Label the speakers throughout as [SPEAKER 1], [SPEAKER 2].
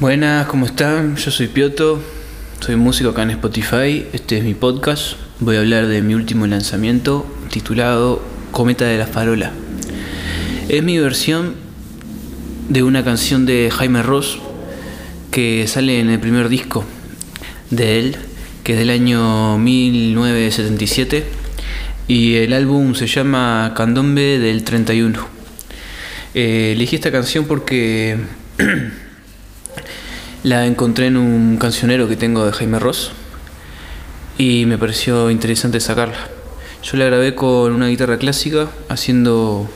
[SPEAKER 1] Buenas, ¿cómo están? Yo soy Pioto, soy músico acá en Spotify, este es mi podcast, voy a hablar de mi último lanzamiento titulado Cometa de la Farola. Es mi versión de una canción de Jaime Ross que sale en el primer disco de él, que es del año 1977, y el álbum se llama Candombe del 31. Eh, elegí esta canción porque La encontré en un cancionero que tengo de Jaime Ross y me pareció interesante sacarla. Yo la grabé con una guitarra clásica, haciendo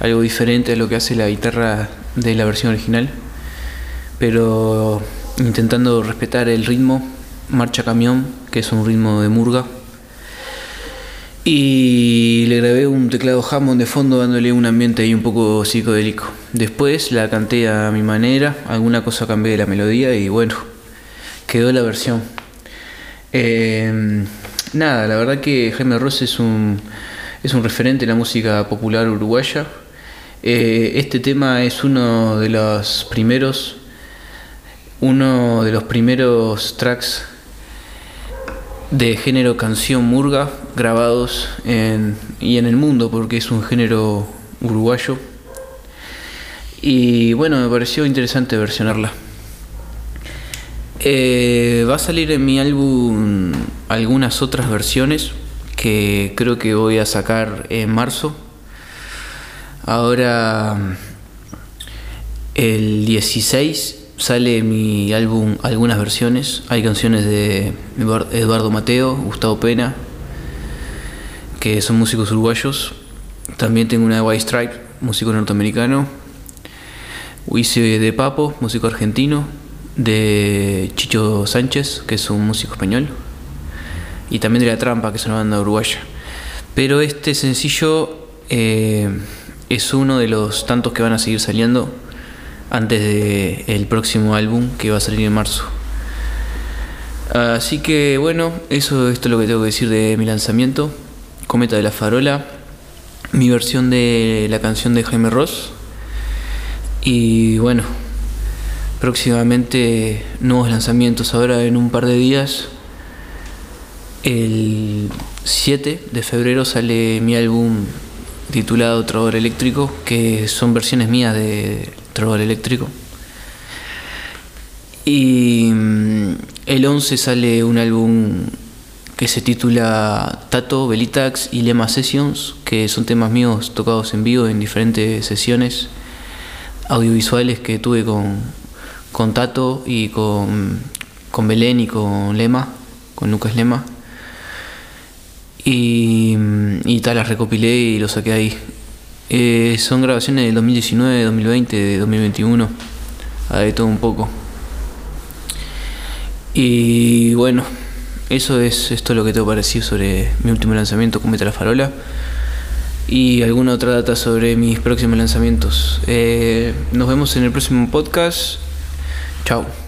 [SPEAKER 1] algo diferente a lo que hace la guitarra de la versión original, pero intentando respetar el ritmo, marcha camión, que es un ritmo de murga y le grabé un teclado Hammond de fondo dándole un ambiente ahí un poco psicodélico. Después la canté a mi manera, alguna cosa cambié de la melodía y bueno, quedó la versión. Em, nada, la verdad que Jaime Ross es un, es un referente en la música popular uruguaya. Eh, este tema es uno de los primeros, uno de los primeros tracks de género canción murga grabados en, y en el mundo porque es un género uruguayo. Y bueno me pareció interesante versionarla. Eh, va a salir en mi álbum algunas otras versiones que creo que voy a sacar en marzo. Ahora el 16 sale mi álbum algunas versiones. Hay canciones de Eduardo Mateo, Gustavo Pena, que son músicos uruguayos. También tengo una de White Stripe, músico norteamericano. Wiese de Papo, músico argentino. De Chicho Sánchez, que es un músico español. Y también de La Trampa, que es una banda uruguaya. Pero este sencillo eh, es uno de los tantos que van a seguir saliendo antes del el próximo álbum que va a salir en marzo. Así que bueno, eso esto es lo que tengo que decir de mi lanzamiento, Cometa de la Farola, mi versión de la canción de Jaime Ross y bueno, próximamente nuevos lanzamientos ahora en un par de días. El 7 de febrero sale mi álbum titulado Trovador Eléctrico, que son versiones mías de Trovador Eléctrico. Y mm, el 11 sale un álbum que se titula Tato, Belitax y Lema Sessions, que son temas míos tocados en vivo en diferentes sesiones audiovisuales que tuve con, con Tato y con, con Belén y con Lema, con Lucas Lema. Y, y tal, las recopilé y lo saqué ahí. Eh, son grabaciones del 2019, 2020, de 2021. De todo un poco. Y bueno, eso es esto lo que tengo parecido sobre mi último lanzamiento, Cometa la Farola. Y alguna otra data sobre mis próximos lanzamientos. Eh, nos vemos en el próximo podcast. Chao.